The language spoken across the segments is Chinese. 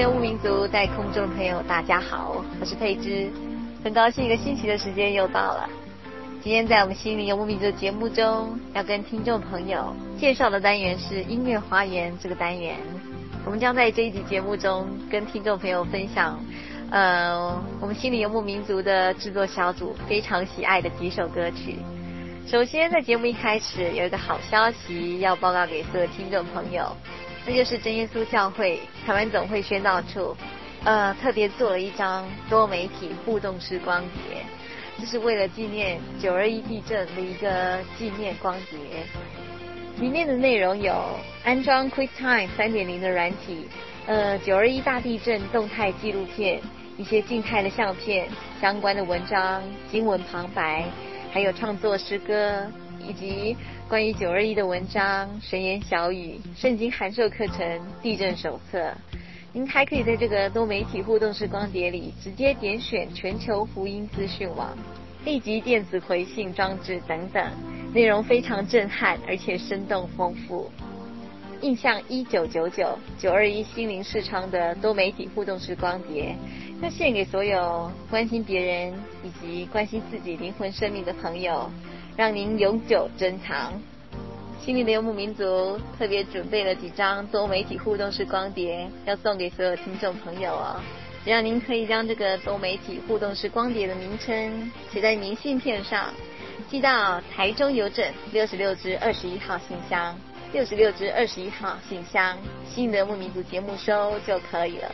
游牧民族在空中的朋友，大家好，我是佩芝，很高兴一个星期的时间又到了。今天在我们心灵游牧民族节目中，要跟听众朋友介绍的单元是音乐花园这个单元。我们将在这一集节目中跟听众朋友分享，呃，我们心灵游牧民族的制作小组非常喜爱的几首歌曲。首先，在节目一开始有一个好消息要报告给所有听众朋友。这就是真耶稣教会台湾总会宣道处，呃，特别做了一张多媒体互动式光碟，这是为了纪念九二一地震的一个纪念光碟。里面的内容有安装 QuickTime 三点零的软体，呃，九二一大地震动态纪录片，一些静态的相片，相关的文章、经文旁白，还有创作诗歌。以及关于九二一的文章、神言小语、圣经函授课程、地震手册，您还可以在这个多媒体互动式光碟里直接点选全球福音资讯网、立即电子回信装置等等，内容非常震撼而且生动丰富。印象一九九九九二一心灵视窗的多媒体互动式光碟，要献给所有关心别人以及关心自己灵魂生命的朋友。让您永久珍藏。心灵的游牧民族特别准备了几张多媒体互动式光碟，要送给所有听众朋友哦。只要您可以将这个多媒体互动式光碟的名称写在明信片上，寄到台中邮政六十六支二十一号信箱，六十六支二十一号信箱，心灵的牧民族节目收就可以了。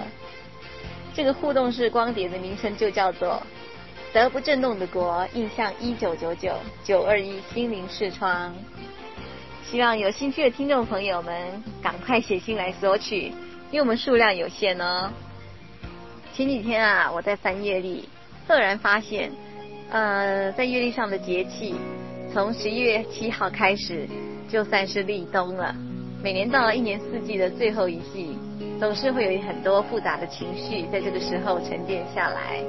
这个互动式光碟的名称就叫做。德不震动的国，印象一九九九九二一心灵视窗，希望有兴趣的听众朋友们赶快写信来索取，因为我们数量有限哦。前几天啊，我在翻月历，赫然发现，呃，在月历上的节气，从十一月七号开始，就算是立冬了。每年到了一年四季的最后一季，总是会有很多复杂的情绪在这个时候沉淀下来。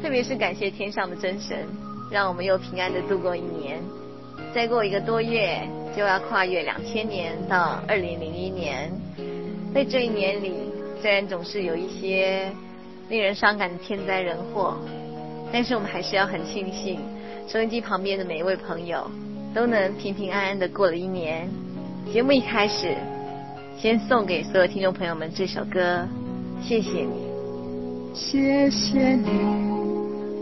特别是感谢天上的真神，让我们又平安的度过一年。再过一个多月，就要跨越两千年到二零零一年。在这一年里，虽然总是有一些令人伤感的天灾人祸，但是我们还是要很庆幸，收音机旁边的每一位朋友都能平平安安的过了一年。节目一开始，先送给所有听众朋友们这首歌，谢谢你，谢谢你。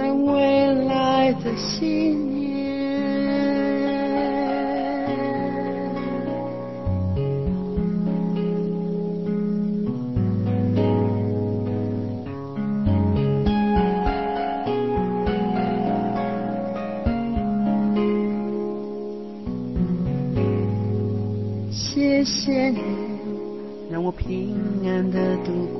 在未来的信念谢谢你让我平安的度过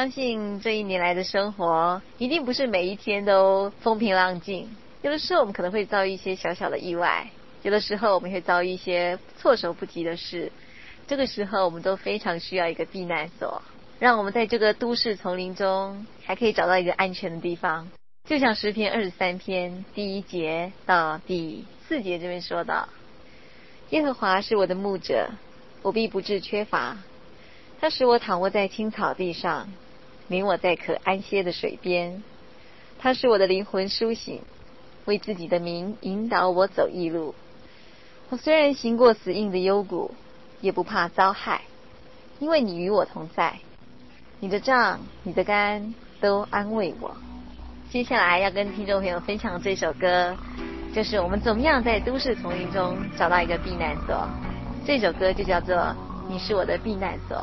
相信这一年来的生活，一定不是每一天都风平浪静。有的时候我们可能会遭遇一些小小的意外，有的时候我们会遭遇一些措手不及的事。这个时候，我们都非常需要一个避难所，让我们在这个都市丛林中，还可以找到一个安全的地方。就像诗篇二十三篇第一节到第四节这边说的：“耶和华是我的牧者，我必不致缺乏。”他使我躺卧在青草地上，领我在可安歇的水边。他使我的灵魂苏醒，为自己的名引导我走义路。我虽然行过死荫的幽谷，也不怕遭害，因为你与我同在。你的杖、你的竿都安慰我。接下来要跟听众朋友分享这首歌，就是我们怎么样在都市丛林中找到一个避难所。这首歌就叫做《你是我的避难所》。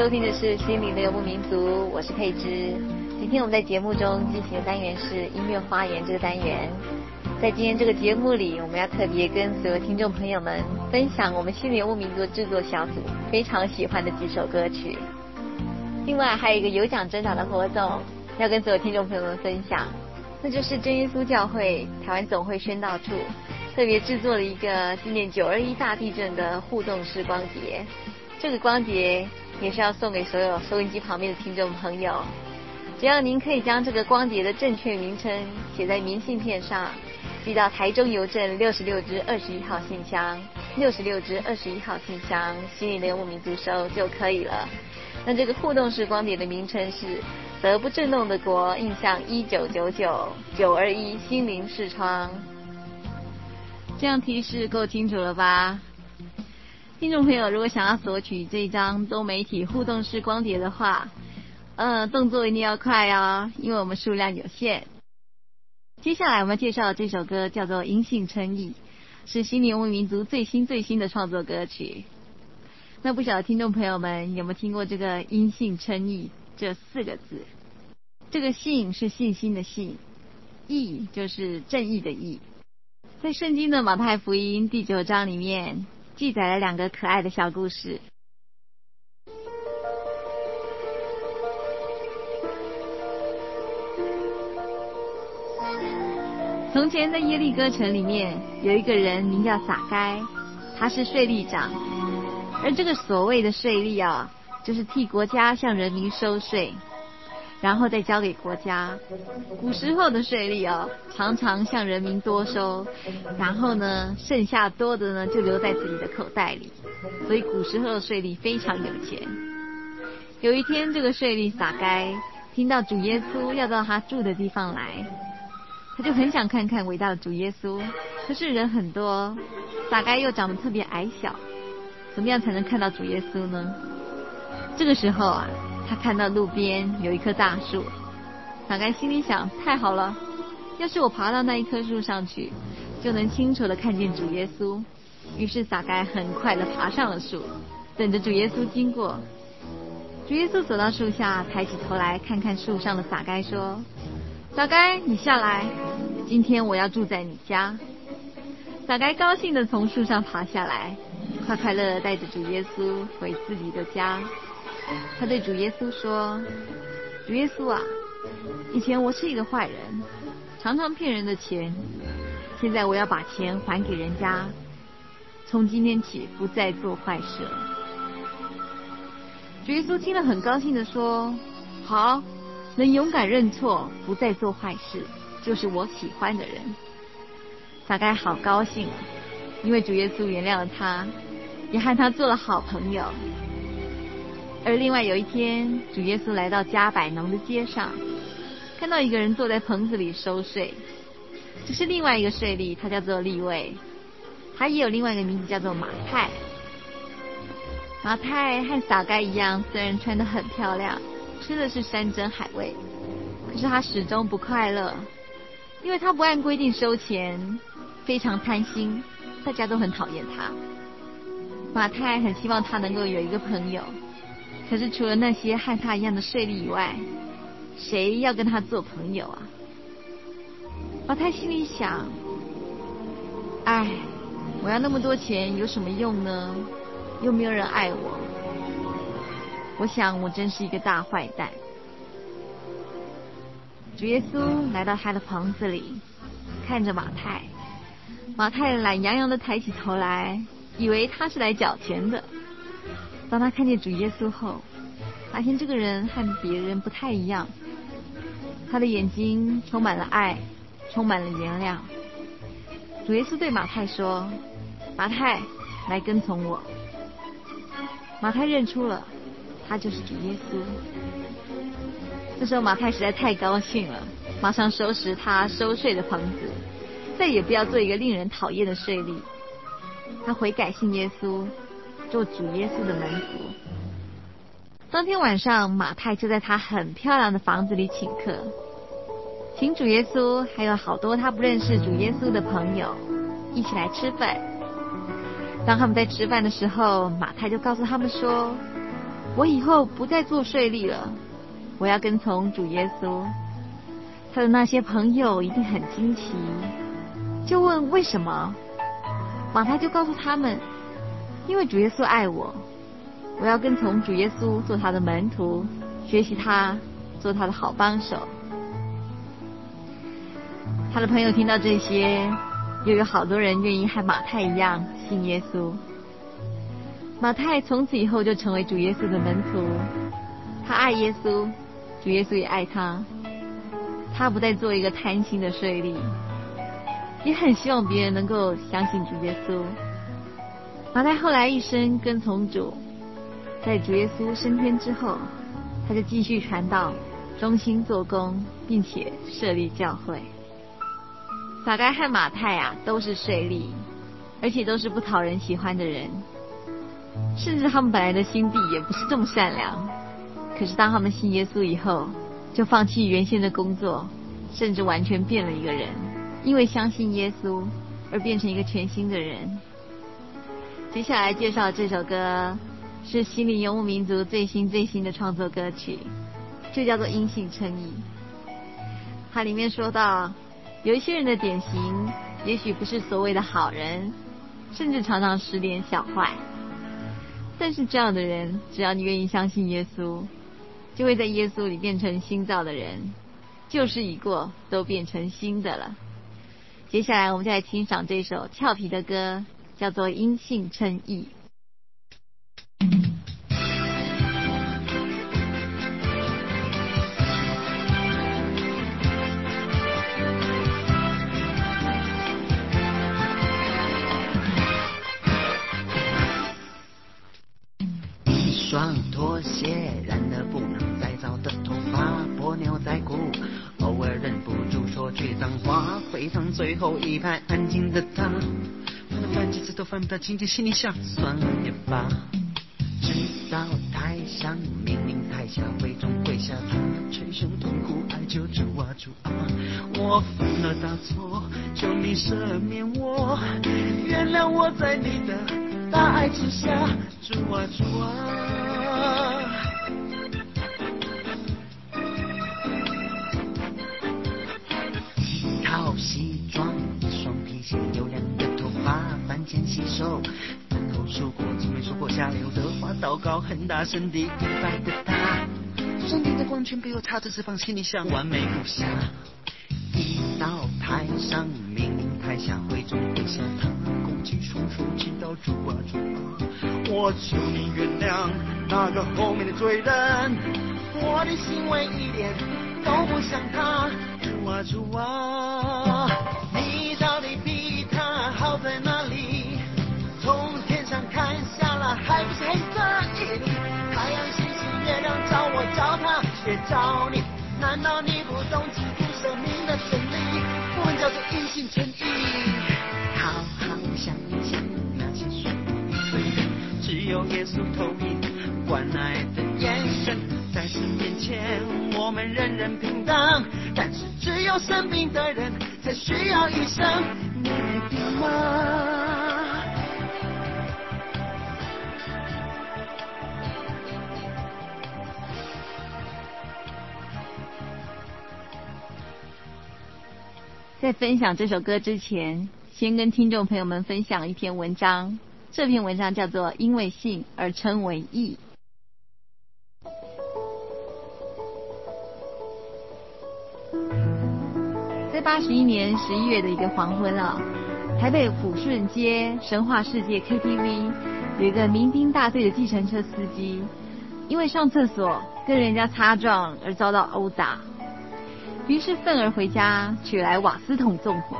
收听的是《心灵的游牧民族》，我是佩芝。今天我们在节目中进行的单元是音乐花园这个单元。在今天这个节目里，我们要特别跟所有听众朋友们分享我们心灵游牧民族制作小组非常喜欢的几首歌曲。另外还有一个有奖征答的活动，要跟所有听众朋友们分享，那就是真耶稣教会台湾总会宣道处特别制作了一个纪念九二一大地震的互动式光碟。这个光碟也是要送给所有收音机旁边的听众朋友。只要您可以将这个光碟的正确名称写在明信片上，寄到台中邮政六十六支二十一号信箱，六十六支二十一号信箱，心里的游牧民族收就可以了。那这个互动式光碟的名称是《德不震动的国印象一九九九九二一心灵视窗》。这样提示够清楚了吧？听众朋友，如果想要索取这张多媒体互动式光碟的话，呃，动作一定要快哦，因为我们数量有限。接下来我们介绍的这首歌叫做《因信称义》，是新灵游牧民族最新最新的创作歌曲。那不晓得听众朋友们有没有听过这个“因信称义”这四个字？这个“信”是信心的“信”，“义”就是正义的“义”。在圣经的马太福音第九章里面。记载了两个可爱的小故事。从前在耶利哥城里面，有一个人名叫撒该，他是税吏长，而这个所谓的税吏啊，就是替国家向人民收税。然后再交给国家。古时候的税吏哦，常常向人民多收，然后呢，剩下多的呢就留在自己的口袋里。所以古时候的税吏非常有钱。有一天，这个税吏撒该听到主耶稣要到他住的地方来，他就很想看看伟大的主耶稣。可是人很多，撒该又长得特别矮小，怎么样才能看到主耶稣呢？这个时候啊。他看到路边有一棵大树，撒该心里想：太好了，要是我爬到那一棵树上去，就能清楚的看见主耶稣。于是撒该很快的爬上了树，等着主耶稣经过。主耶稣走到树下，抬起头来看看树上的撒该，说：“撒该，你下来，今天我要住在你家。”撒该高兴的从树上爬下来，快快乐乐带着主耶稣回自己的家。他对主耶稣说：“主耶稣啊，以前我是一个坏人，常常骗人的钱。现在我要把钱还给人家，从今天起不再做坏事了。”主耶稣听了很高兴地说：“好，能勇敢认错，不再做坏事，就是我喜欢的人。”撒该好高兴，因为主耶稣原谅了他，也和他做了好朋友。而另外有一天，主耶稣来到加百农的街上，看到一个人坐在棚子里收税，这是另外一个税吏，他叫做利未，他也有另外一个名字叫做马太。马太和撒该一样，虽然穿得很漂亮，吃的是山珍海味，可是他始终不快乐，因为他不按规定收钱，非常贪心，大家都很讨厌他。马太很希望他能够有一个朋友。可是除了那些和他一样的税吏以外，谁要跟他做朋友啊？马太心里想：哎，我要那么多钱有什么用呢？又没有人爱我。我想我真是一个大坏蛋。主耶稣来到他的房子里，看着马太，马太懒洋洋的抬起头来，以为他是来缴钱的。当他看见主耶稣后，发现这个人和别人不太一样。他的眼睛充满了爱，充满了原谅。主耶稣对马太说：“马太，来跟从我。”马太认出了，他就是主耶稣。这时候马太实在太高兴了，马上收拾他收税的棚子，再也不要做一个令人讨厌的税吏。他悔改信耶稣。做主耶稣的门徒。当天晚上，马太就在他很漂亮的房子里请客，请主耶稣还有好多他不认识主耶稣的朋友一起来吃饭。当他们在吃饭的时候，马太就告诉他们说：“我以后不再做税吏了，我要跟从主耶稣。”他的那些朋友一定很惊奇，就问为什么？马太就告诉他们：“因为主耶稣爱我，我要跟从主耶稣做他的门徒，学习他，做他的好帮手。”他的朋友听到这些，又有好多人愿意和马太一样信耶稣。马太从此以后就成为主耶稣的门徒，他爱耶稣，主耶稣也爱他。他不再做一个贪心的税吏，也很希望别人能够相信主耶稣。马太后来一生跟从主，在主耶稣升天之后，他就继续传道，忠心做工，并且设立教会。撒该和马太啊，都是税吏，而且都是不讨人喜欢的人，甚至他们本来的心地也不是这么善良。可是当他们信耶稣以后，就放弃原先的工作，甚至完全变了一个人，因为相信耶稣而变成一个全新的人。接下来介绍这首歌，是心灵游牧民族最新最新的创作歌曲，就叫做《因信称义》。它里面说到，有一些人的典型，也许不是所谓的好人，甚至常常使点小坏，但是这样的人，只要你愿意相信耶稣。就会在耶稣里变成新造的人，旧事已过，都变成新的了。接下来，我们就来欣赏这首俏皮的歌，叫做《因信称义》。一双拖鞋，染了不能再造的头发，破牛仔裤，偶尔忍不住说句脏话。会场最后一排安静的，犯不到情节，心里想算了也罢。直到台上命令台下会中跪下，他捶胸痛哭爱就主啊主啊，我犯了大错，求你赦免我，原谅我在你的。大爱之下，主啊主啊，饭前洗手，饭后说过从没说过下流的话，祷告很大声地敬拜的他，圣灵的光圈被我擦着，释放心里想完美无瑕。一到台上，明台下会众跪下，他恭敬双手，祈祷主啊主啊，我求你原谅那个后面的罪人，我的行为一点都不像他，主啊主啊，你到底比他好在哪找你，难道你不懂基督？生命的真理，我们叫做因信称义。好好想一想那些说你罪人，只有耶稣透明关爱的眼神，在神面前我们人人平等，但是只有生病的人才需要医生，你没病吗？在分享这首歌之前，先跟听众朋友们分享一篇文章。这篇文章叫做《因为性而称为义》。在八十一年十一月的一个黄昏啊，台北抚顺街神话世界 KTV 有一个民兵大队的计程车司机，因为上厕所跟人家擦撞而遭到殴打。于是愤而回家取来瓦斯桶纵火，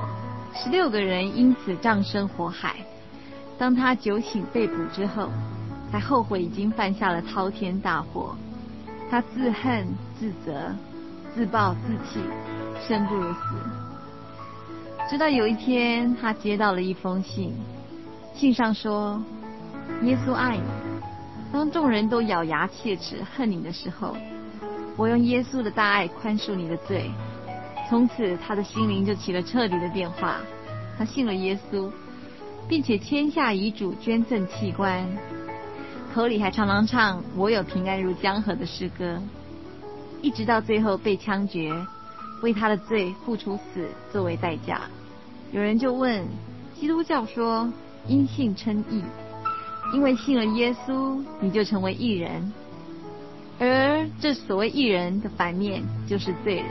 十六个人因此葬身火海。当他酒醒被捕之后，才后悔已经犯下了滔天大祸。他自恨自责，自暴自弃，生不如死。直到有一天，他接到了一封信，信上说：“耶稣爱你，当众人都咬牙切齿恨你的时候。”我用耶稣的大爱宽恕你的罪，从此他的心灵就起了彻底的变化。他信了耶稣，并且签下遗嘱捐赠器官。口里还常常唱“我有平安如江河”的诗歌，一直到最后被枪决，为他的罪付出死作为代价。有人就问：基督教说因信称义，因为信了耶稣，你就成为义人，而这所谓义人的反面就是罪人，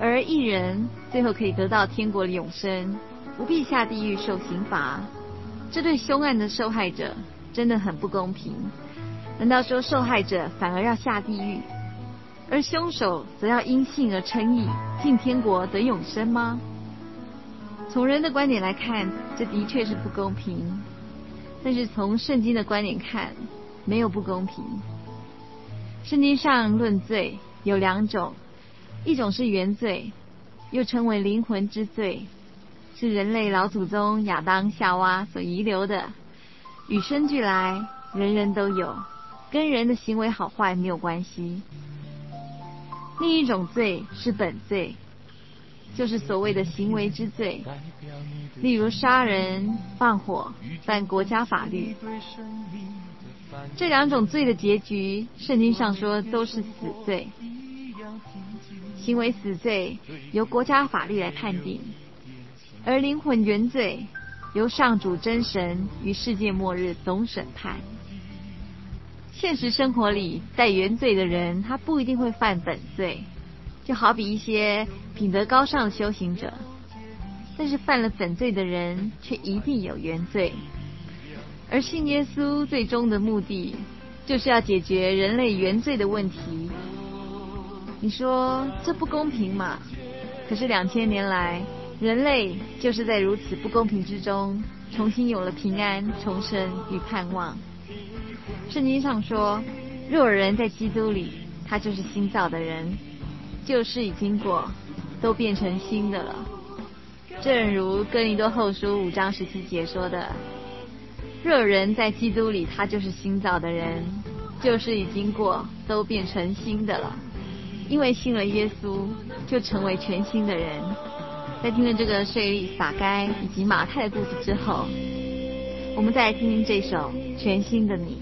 而义人最后可以得到天国的永生，不必下地狱受刑罚。这对凶案的受害者真的很不公平。难道说受害者反而要下地狱，而凶手则要因信而称义，进天国得永生吗？从人的观点来看，这的确是不公平。但是从圣经的观点看，没有不公平。圣经上论罪有两种，一种是原罪，又称为灵魂之罪。是人类老祖宗亚当夏娃所遗留的，与生俱来，人人都有，跟人的行为好坏没有关系。另一种罪是本罪，就是所谓的行为之罪，例如杀人、放火、犯国家法律。这两种罪的结局，圣经上说都是死罪。行为死罪由国家法律来判定。而灵魂原罪，由上主真神与世界末日总审判。现实生活里带原罪的人，他不一定会犯本罪，就好比一些品德高尚的修行者，但是犯了本罪的人，却一定有原罪。而信耶稣最终的目的，就是要解决人类原罪的问题。你说这不公平吗？可是两千年来。人类就是在如此不公平之中，重新有了平安、重生与盼望。圣经上说：“若有人在基督里，他就是新造的人，旧事已经过，都变成新的了。”正如哥林多后书五章十七节说的：“若人在基督里，他就是新造的人，旧事已经过，都变成新的了。”因为信了耶稣，就成为全新的人。在听了这个税利撒该以及马太的故事之后，我们再来听听这首《全新的》。你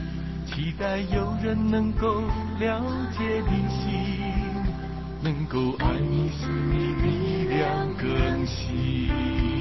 期待有人能够了解你心，能够爱你使你力量更新。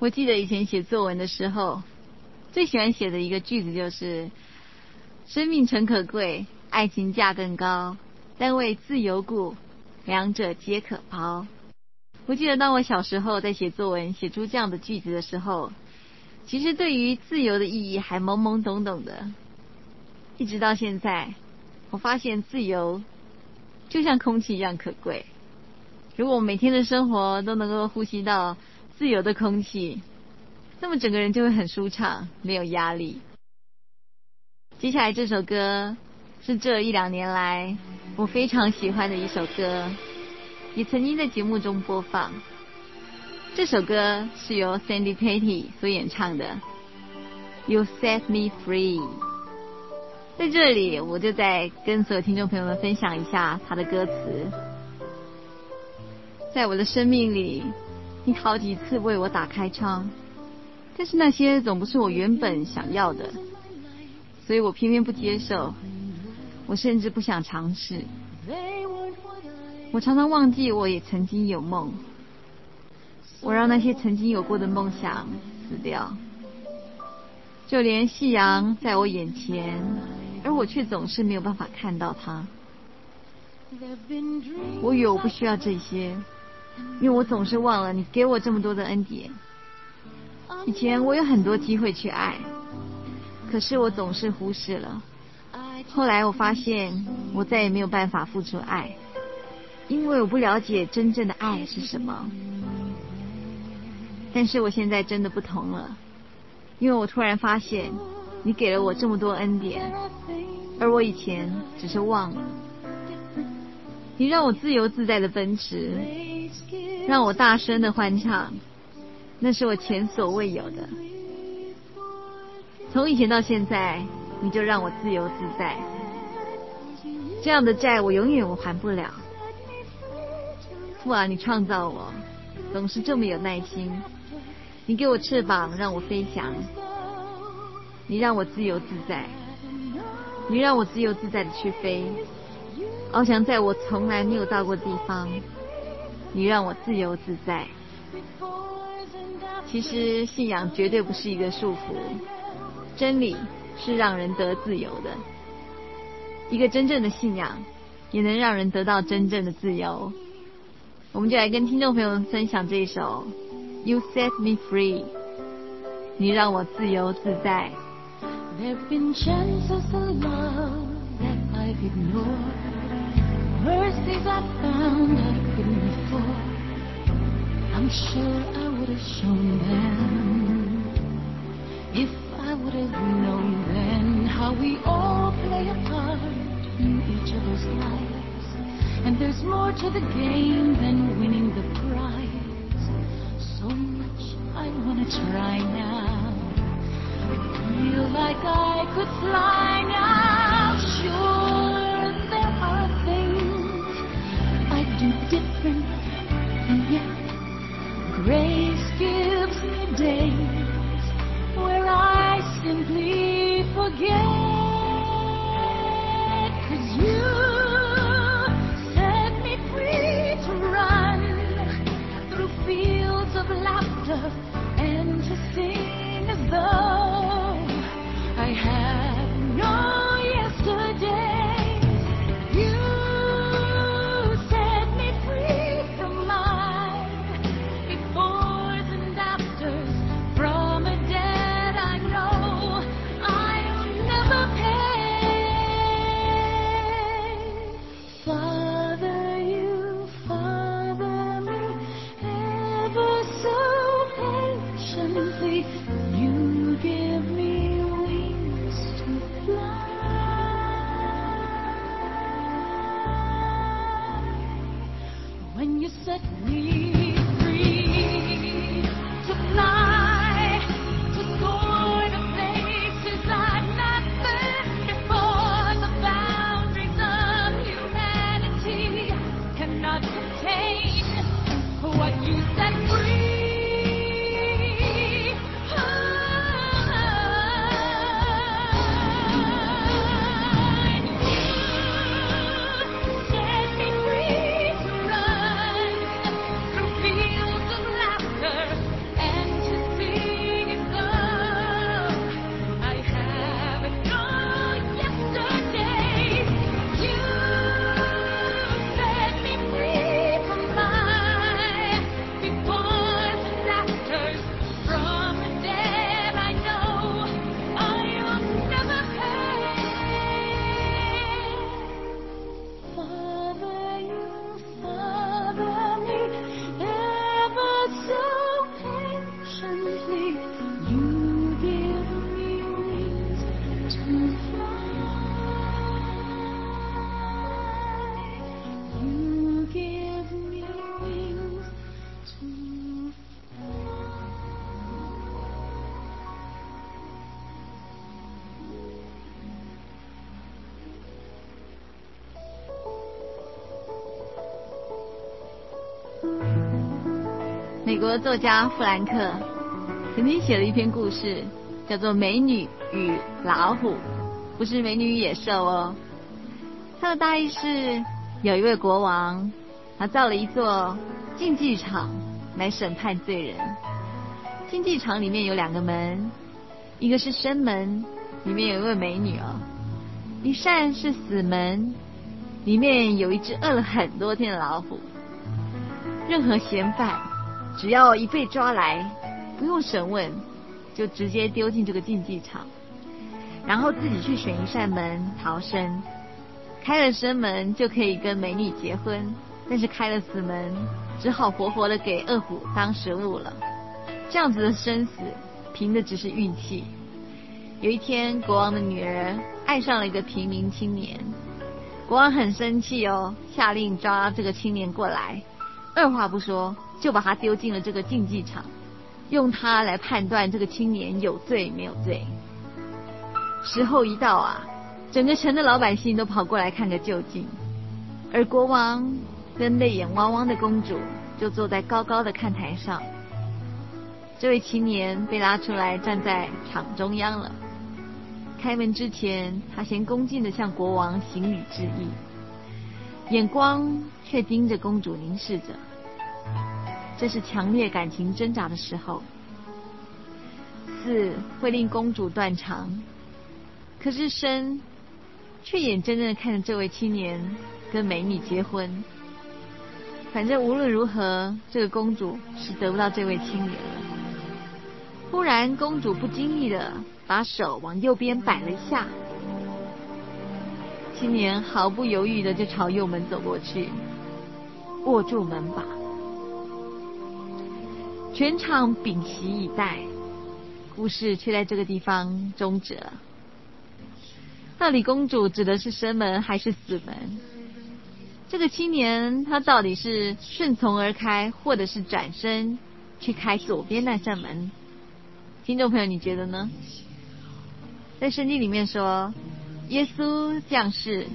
我记得以前写作文的时候，最喜欢写的一个句子就是：“生命诚可贵，爱情价更高，但为自由故，两者皆可抛。”我记得当我小时候在写作文写出这样的句子的时候，其实对于自由的意义还懵懵懂懂的。一直到现在，我发现自由就像空气一样可贵。如果我每天的生活都能够呼吸到自由的空气，那么整个人就会很舒畅，没有压力。接下来这首歌是这一两年来我非常喜欢的一首歌，也曾经在节目中播放。这首歌是由 Sandy Patty 所演唱的《You Set Me Free》。在这里，我就再跟所有听众朋友们分享一下他的歌词。在我的生命里，你好几次为我打开窗，但是那些总不是我原本想要的，所以我偏偏不接受，我甚至不想尝试。我常常忘记我也曾经有梦，我让那些曾经有过的梦想死掉，就连夕阳在我眼前。而我却总是没有办法看到它。我以为我不需要这些，因为我总是忘了你给我这么多的恩典。以前我有很多机会去爱，可是我总是忽视了。后来我发现，我再也没有办法付出爱，因为我不了解真正的爱是什么。但是我现在真的不同了，因为我突然发现。你给了我这么多恩典，而我以前只是忘了。你让我自由自在的奔驰，让我大声的欢唱，那是我前所未有的。从以前到现在，你就让我自由自在。这样的债我永远我还不了。父啊，你创造我，总是这么有耐心。你给我翅膀，让我飞翔。你让我自由自在，你让我自由自在的去飞，翱翔在我从来没有到过的地方。你让我自由自在。其实信仰绝对不是一个束缚，真理是让人得自由的。一个真正的信仰，也能让人得到真正的自由。我们就来跟听众朋友分享这一首《You Set Me Free》，你让我自由自在。Mercies I found I couldn't afford. I'm sure I would have shown them if I would have known then how we all play a part in each other's lives. And there's more to the game than winning the prize. So much I wanna try now I feel like I could fly now. Grace gives me days where I simply forget. 作家富兰克曾经写了一篇故事，叫做《美女与老虎》，不是美女与野兽哦。它的大意是，有一位国王，他造了一座竞技场来审判罪人。竞技场里面有两个门，一个是生门，里面有一位美女哦；一扇是死门，里面有一只饿了很多天的老虎。任何嫌犯，只要一被抓来，不用审问，就直接丢进这个竞技场，然后自己去选一扇门逃生。开了生门就可以跟美女结婚，但是开了死门，只好活活的给饿虎当食物了。这样子的生死，凭的只是运气。有一天，国王的女儿爱上了一个平民青年，国王很生气哦，下令抓这个青年过来。二话不说，就把他丢进了这个竞技场，用他来判断这个青年有罪没有罪。时候一到啊，整个城的老百姓都跑过来看个究竟，而国王跟泪眼汪汪的公主就坐在高高的看台上。这位青年被拉出来站在场中央了。开门之前，他先恭敬的向国王行礼致意，眼光却盯着公主凝视着。这是强烈感情挣扎的时候，死会令公主断肠，可是生却眼睁睁的看着这位青年跟美女结婚。反正无论如何，这个公主是得不到这位青年了。忽然，公主不经意的把手往右边摆了一下，青年毫不犹豫的就朝右门走过去，握住门把。全场屏息以待，故事却在这个地方终止了。到底公主指的是生门还是死门？这个青年他到底是顺从而开，或者是转身去开左边那扇门？听众朋友，你觉得呢？在圣经里面说，耶稣降世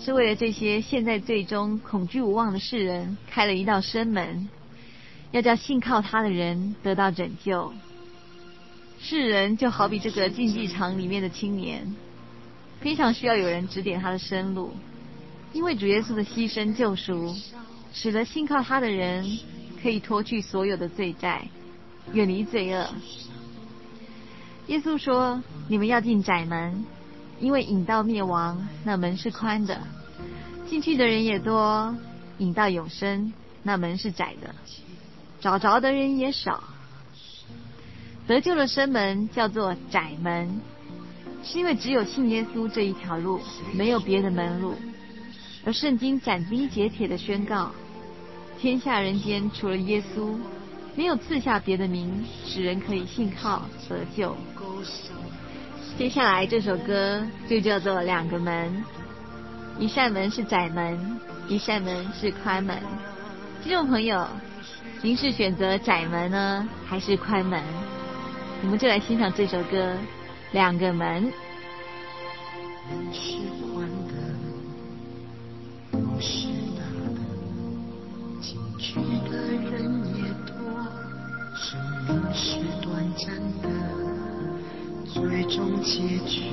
是为了这些现在最终、恐惧无望的世人开了一道生门，要叫信靠他的人得到拯救。世人就好比这个竞技场里面的青年，非常需要有人指点他的生路，因为主耶稣的牺牲救赎，使得信靠他的人可以脱去所有的罪债，远离罪恶。耶稣说：“你们要进窄门，因为引到灭亡，那门是宽的；进去的人也多，引到永生，那门是窄的，找着的人也少。得救的生门叫做窄门，是因为只有信耶稣这一条路，没有别的门路。而圣经斩钉截铁的宣告：天下人间除了耶稣，没有赐下别的名，使人可以信靠得救。”接下来这首歌就叫做《两个门》，一扇门是窄门，一扇门是宽门。听众朋友，您是选择窄门呢，还是宽门？我们就来欣赏这首歌《两个门》。门是宽的，不是大的，进去的人也多，生命是短暂的。最终结局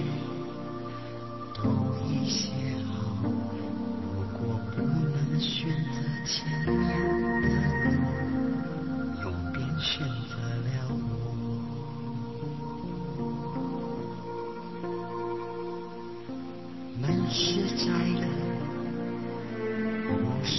都已写好，如果不能选择前面的，选择了我。门是窄的，不是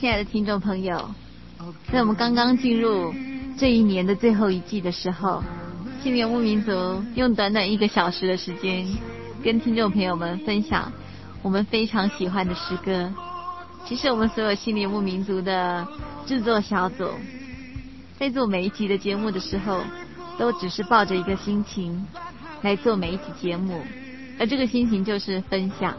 亲爱的听众朋友，在我们刚刚进入这一年的最后一季的时候，心灵游牧民族用短短一个小时的时间，跟听众朋友们分享我们非常喜欢的诗歌。其实我们所有心灵游牧民族的制作小组，在做每一集的节目的时候，都只是抱着一个心情来做每一集节目，而这个心情就是分享。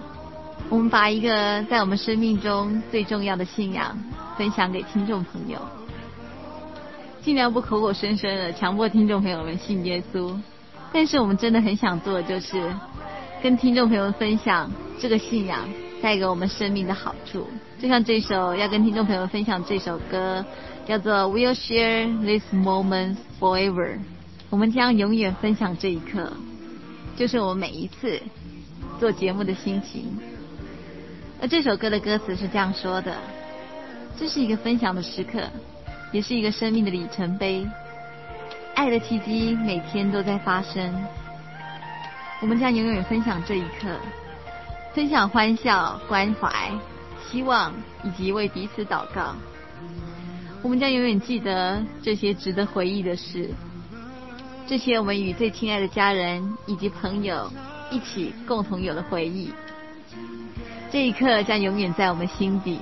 我们把一个在我们生命中最重要的信仰分享给听众朋友，尽量不口口声声的强迫听众朋友们信耶稣，但是我们真的很想做的就是跟听众朋友们分享这个信仰带给我们生命的好处。就像这首要跟听众朋友们分享这首歌，叫做《We'll Share This Moment Forever》，我们将永远分享这一刻，就是我们每一次做节目的心情。而这首歌的歌词是这样说的：“这是一个分享的时刻，也是一个生命的里程碑。爱的奇迹每天都在发生。我们将永远分享这一刻，分享欢笑、关怀、希望以及为彼此祷告。我们将永远记得这些值得回忆的事，这些我们与最亲爱的家人以及朋友一起共同有的回忆。”这一刻将永远在我们心底。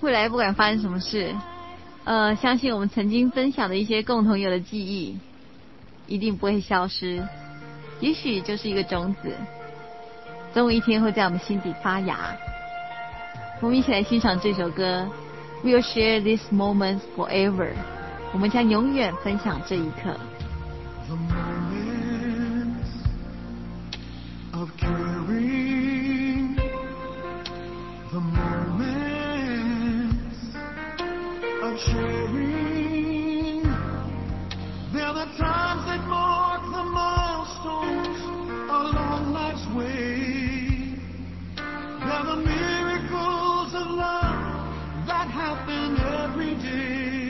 未来不管发生什么事，呃，相信我们曾经分享的一些共同有的记忆，一定不会消失。也许就是一个种子，总有一天会在我们心底发芽。我们一起来欣赏这首歌，We'll share this moment forever。我们将永远分享这一刻。sharing. They're the times that mark the milestones along life's way. They're the miracles of love that happen every day.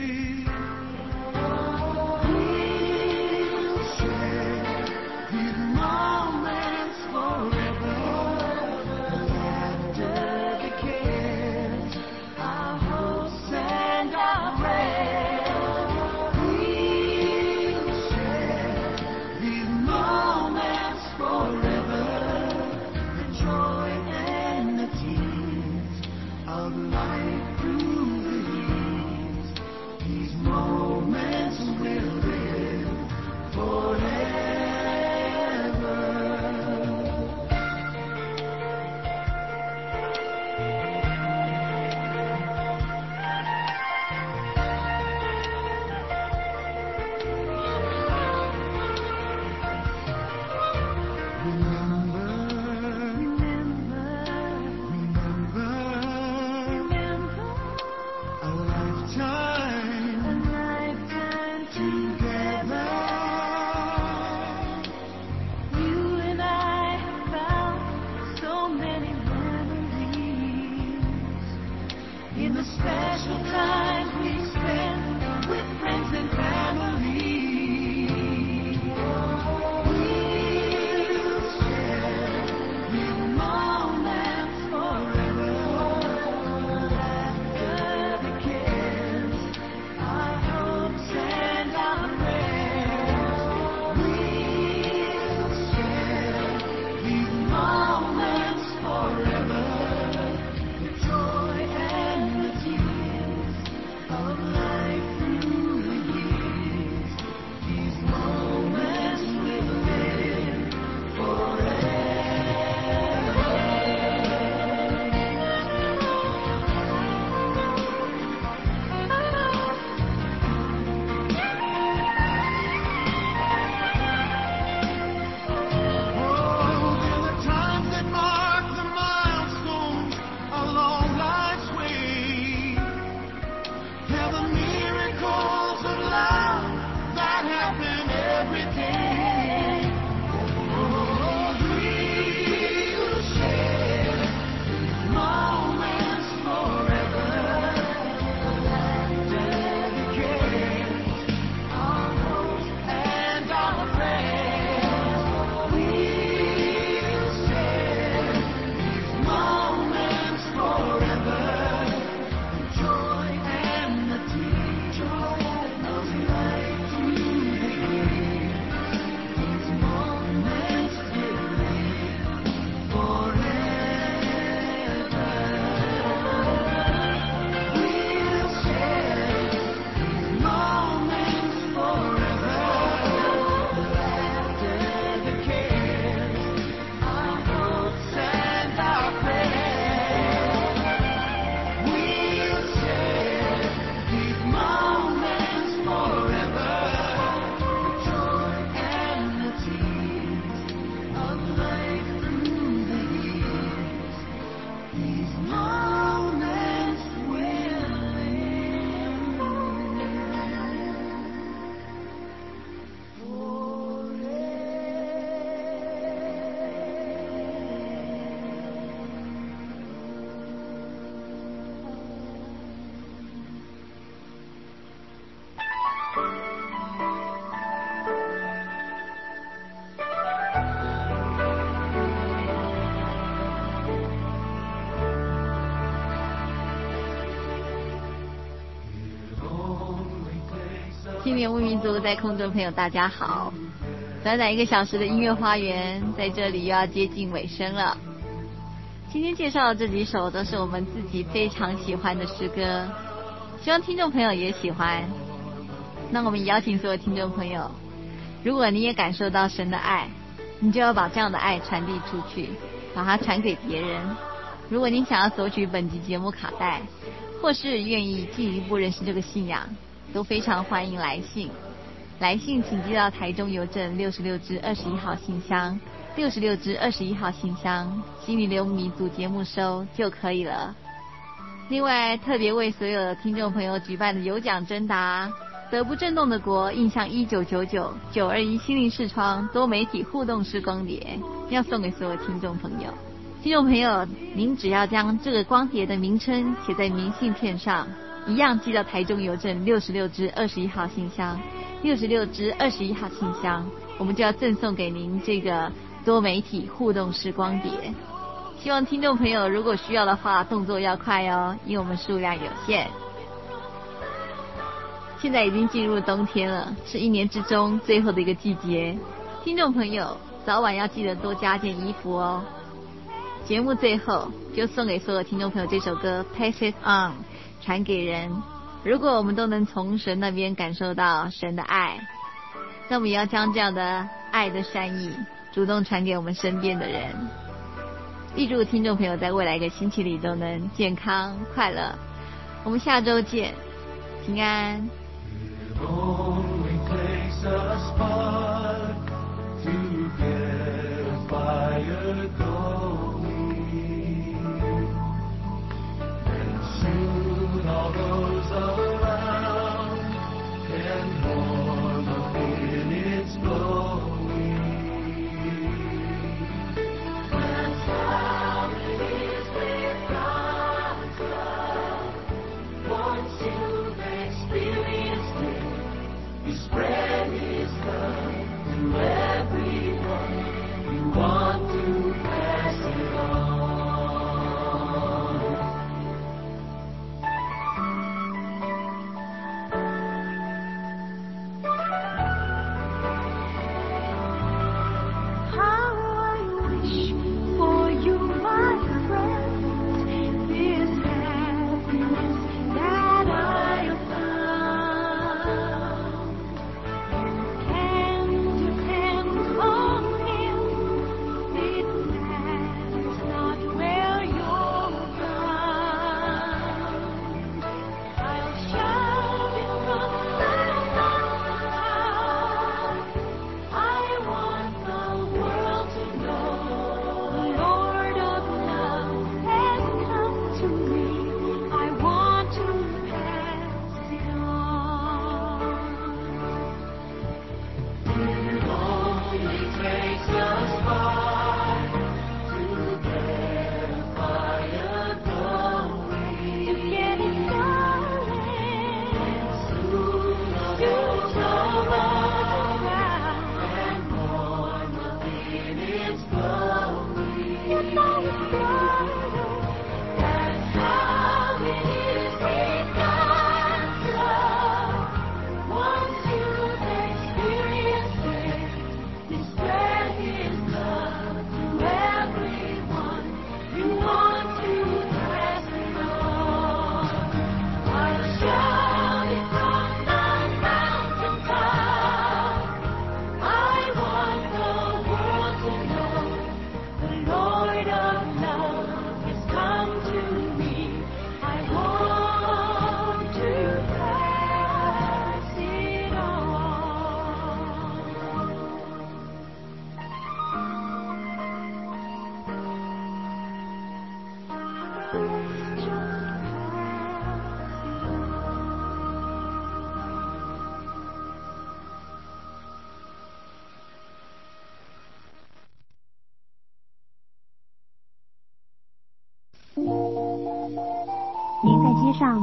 新年无民族在空中朋友大家好，短短一个小时的音乐花园在这里又要接近尾声了。今天介绍的这几首都是我们自己非常喜欢的诗歌，希望听众朋友也喜欢。那我们邀请所有听众朋友，如果你也感受到神的爱，你就要把这样的爱传递出去，把它传给别人。如果你想要索取本集节目卡带，或是愿意进一步认识这个信仰，都非常欢迎来信，来信请寄到台中邮政六十六支二十一号信箱，六十六支二十一号信箱，心灵游牧民族节目收就可以了。另外，特别为所有的听众朋友举办的有奖征答，德不震动的国印象一九九九九二一心灵视窗多媒体互动式光碟，要送给所有听众朋友。听众朋友，您只要将这个光碟的名称写在明信片上。一样寄到台中邮政六十六支二十一号信箱，六十六支二十一号信箱，我们就要赠送给您这个多媒体互动式光碟。希望听众朋友如果需要的话，动作要快哦，因为我们数量有限。现在已经进入冬天了，是一年之中最后的一个季节，听众朋友早晚要记得多加件衣服哦。节目最后就送给所有听众朋友这首歌《Pass It On》。传给人，如果我们都能从神那边感受到神的爱，那我们也要将这样的爱的善意主动传给我们身边的人。预祝听众朋友在未来一个星期里都能健康快乐。我们下周见，平安。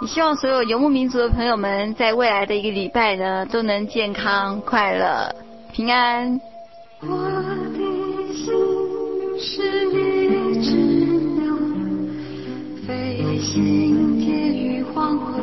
也希望所有游牧民族的朋友们，在未来的一个礼拜呢，都能健康、快乐、平安。我的心是一只鸟，飞行借于黄昏